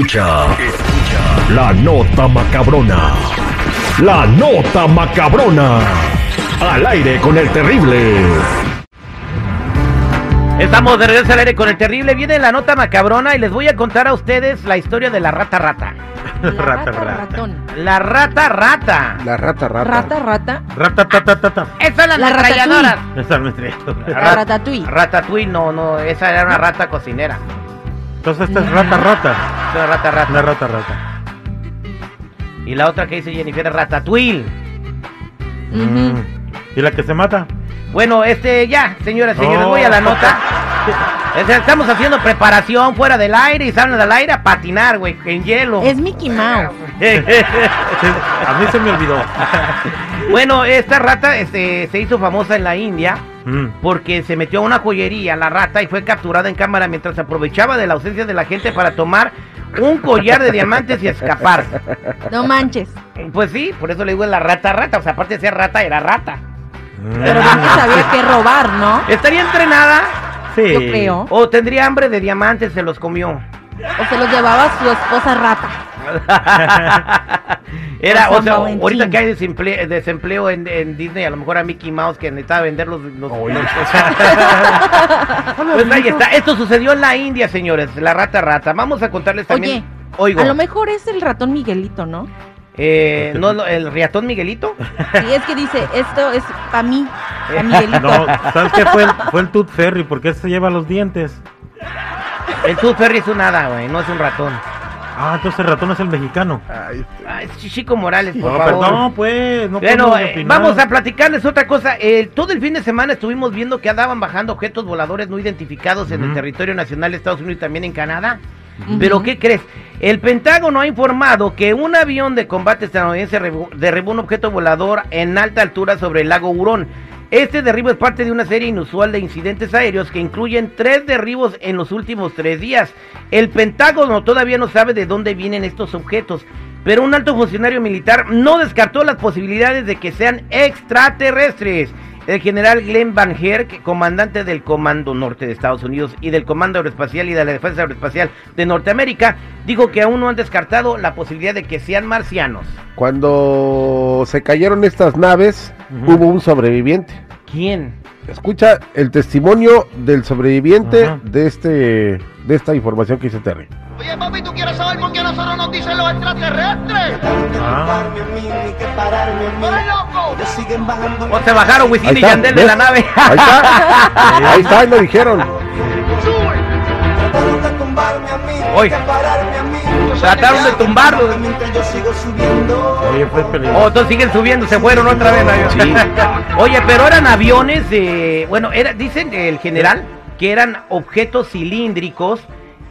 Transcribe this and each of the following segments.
Escucha, escucha la nota macabrona. La nota macabrona. Al aire con el terrible. Estamos de regreso al aire con el terrible. Viene la nota macabrona y les voy a contar a ustedes la historia de la rata rata. La Rata, rata, rata. ratón. La rata rata. La rata, rata. Rata, rata. Ratatatata. Esa es la, La ametralladora. Esa es La Rat- ratatouille. Ratatouille, no, no, esa era una rata cocinera. Entonces esta es rata, rata. Esa es una rata rata. La rata, rata. Y la otra que dice Jennifer es Ratatouille. Mm. ¿Y la que se mata? Bueno, este, ya, señoras y señores, Oh. voy a la nota. Estamos haciendo preparación fuera del aire y salen del aire a patinar, güey, en hielo. Es Mickey Mouse. A mí se me olvidó. bueno, esta rata este, se hizo famosa en la India Mm. porque se metió a una joyería, la rata, y fue capturada en cámara mientras aprovechaba de la ausencia de la gente para tomar un collar de diamantes y escapar. No manches. Pues sí, por eso le digo la rata rata, o sea, aparte de ser rata, era rata. Pero bien que sabía que robar, ¿no? ¿Estaría entrenada Sí. Yo creo. o tendría hambre de diamantes, se los comió? O se los llevaba su esposa rata. Era, o sea, ahorita que hay desempleo, desempleo en, en Disney, a lo mejor a Mickey Mouse que necesitaba vender los... los- Oye. los- Pues ahí está. Esto sucedió en la India, señores, la rata rata. Vamos a contarles también... Oigo, A lo mejor es el ratón Miguelito, ¿no? eh, ¿no, lo- el riatón Miguelito? Sí, es que dice, esto es para mí, Miguelito. No, ¿sabes qué fue el, fue el Tooth Fairy? porque se lleva los dientes? El Tooth Fairy es un hada, güey, no es un ratón. Ah, entonces el ratón es el mexicano. Ah, es Chico Morales, por No, favor. perdón, pues. No Bueno, podemos eh, vamos a platicarles otra cosa. El- todo el fin de semana estuvimos viendo que andaban bajando objetos voladores no identificados en el territorio nacional de Estados Unidos y también en Canadá. Pero ¿qué crees? El Pentágono ha informado que un avión de combate estadounidense rebu- derribó un objeto volador en alta altura sobre el lago Hurón. Este derribo es parte de una serie inusual de incidentes aéreos que incluyen tres derribos en los últimos tres días. El Pentágono todavía no sabe de dónde vienen estos objetos, pero un alto funcionario militar no descartó las posibilidades de que sean extraterrestres. El general Glenn Van Herk, comandante del Comando Norte de Estados Unidos y del Comando Aeroespacial y de la Defensa Aeroespacial de Norteamérica, dijo que aún no han descartado la posibilidad de que sean marcianos. Cuando se cayeron estas naves, hubo un sobreviviente. ¿Quién? Escucha el testimonio del sobreviviente de este de esta información que hizo Terry. Oye, papi, ¿tú quieres saber por qué nosotros nos dicen los extraterrestres? Ah. O se bajaron Wisin y Yandel de la nave. Ahí está, ahí está, ahí lo dijeron. Hoy. Trataron de tumbarlo. oye, fue Oh, peligroso. entonces siguen subiendo, se fueron otra vez. ¿no? Oye, pero eran aviones de. Bueno, era, dicen el general que eran objetos cilíndricos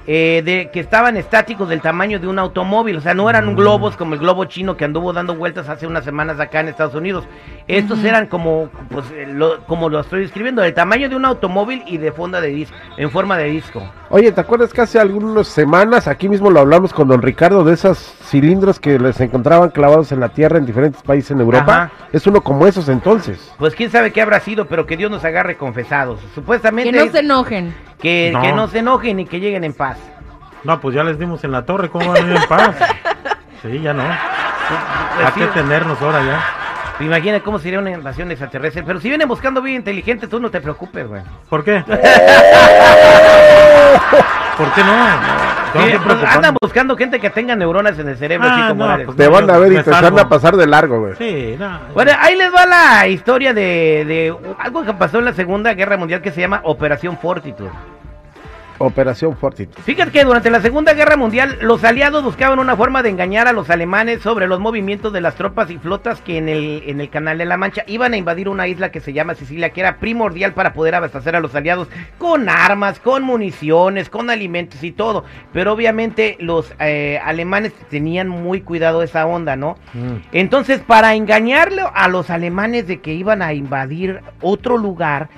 eh, de, que estaban estáticos del tamaño de un automóvil. O sea, no eran globos como el globo chino que anduvo dando vueltas hace unas semanas acá en Estados Unidos. Estos eran como, pues, eh, lo- como lo estoy describiendo, del tamaño de un automóvil y de fonda de disco, en forma de disco. Oye, ¿te acuerdas que hace algunas semanas aquí mismo lo hablamos con don Ricardo de esos cilindros que les encontraban clavados en la tierra en diferentes países en Europa? Ajá. Es uno como esos entonces. Pues quién sabe qué habrá sido, pero que Dios nos agarre confesados. Supuestamente Que no se enojen. que, No. que no se enojen y que lleguen en paz. No, pues ya les dimos en la torre, ¿cómo van a ir en paz? Sí, ya no. Pues Hay sí, que tenernos ahora ya. Imagina cómo sería una invasión extraterrestre. Pero si vienen buscando bien inteligentes, tú no te preocupes, güey. ¿Por qué? ¿Por qué no? Sí, pues, andan buscando gente que tenga neuronas en el cerebro, Ah, así como no, eres. pues Te van a ver y te van a pasar de largo, güey. Sí, no. Bueno, ahí les va la historia de, de algo que pasó en la Segunda Guerra Mundial que se llama Operación Fortitude. Operación Fortitude. Fíjate que durante la Segunda Guerra Mundial los aliados buscaban una forma de engañar a los alemanes sobre los movimientos de las tropas y flotas que en el, en el Canal de la Mancha iban a invadir una isla que se llama Sicilia, que era primordial para poder abastecer a los aliados con armas, con municiones, con alimentos y todo. Pero obviamente los eh, alemanes tenían muy cuidado esa onda, ¿no? Mm. Entonces, para engañarle a los alemanes de que iban a invadir otro lugar,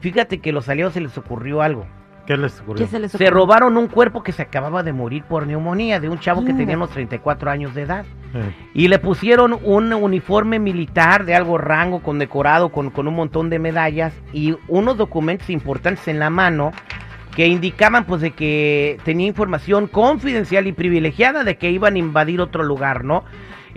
fíjate que a los aliados se les ocurrió algo. ¿Qué les ocurrió? ¿Qué se les Se ocurre? robaron un cuerpo que se acababa de morir por neumonía de un chavo que tenía unos 34 años de edad. Eh, Y le pusieron un uniforme militar de algo rango, condecorado, con, con un montón de medallas y unos documentos importantes en la mano que indicaban pues de que tenía información confidencial y privilegiada de que iban a invadir otro lugar, ¿no?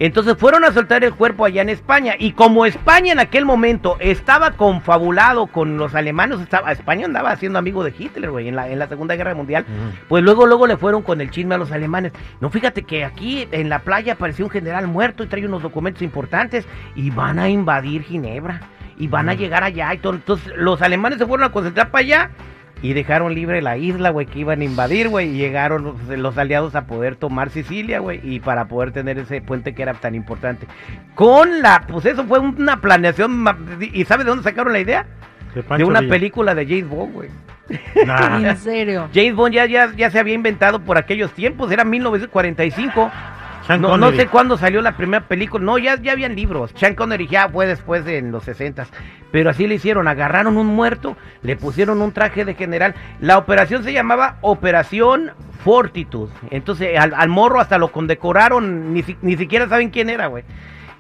Entonces fueron a soltar el cuerpo allá en España y como España en aquel momento estaba confabulado con los alemanes, estaba, España andaba siendo amigo de Hitler, güey, en la, en la Segunda Guerra Mundial, pues luego luego le fueron con el chisme a los alemanes. No, fíjate que aquí en la playa apareció un general muerto y trae unos documentos importantes y van a invadir Ginebra y van a llegar allá y todo. Entonces los alemanes se fueron a concentrar para allá y dejaron libre la isla, güey, que iban a invadir, güey, y llegaron los, los aliados a poder tomar Sicilia, güey, y para poder tener ese puente que era tan importante. Con la, pues eso fue una planeación, ¿y sabes de dónde sacaron la idea? De una Villa. película de James Bond, güey. Nah. En serio. James Bond ya, ya, ya se había inventado por aquellos tiempos, era 1945. Sean No, no sé cuándo salió la primera película. No, ya, ya habían libros. Sean Connery ya fue después de en los 60 Pero así le hicieron. Agarraron un muerto, le pusieron un traje de general. La operación se llamaba Operación Fortitude. Entonces al, al morro hasta lo condecoraron. Ni, si- ni siquiera saben quién era, güey.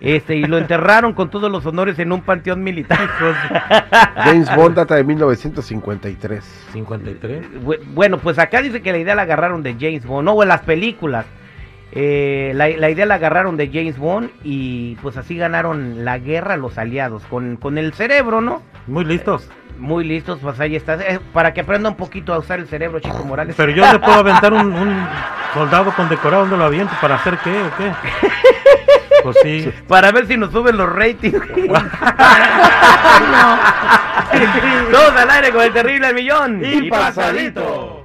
Este, y lo enterraron con todos los honores en un panteón militar. James Bond data de 1953. 53. Bu- Bueno, pues acá dice que la idea la agarraron de James Bond, no, en las películas. Eh, la, la idea la agarraron de James Bond y pues así ganaron la guerra los aliados, con, con el cerebro, ¿no? Muy listos. Muy listos, pues ahí está. Eh, para que aprenda un poquito a usar el cerebro, Chico Morales. Pero yo le puedo aventar un, un soldado condecorado donde lo aviento para hacer qué o qué. Pues sí. Para ver si nos suben los ratings. Todos al aire con el terrible al millón. Y pasadito.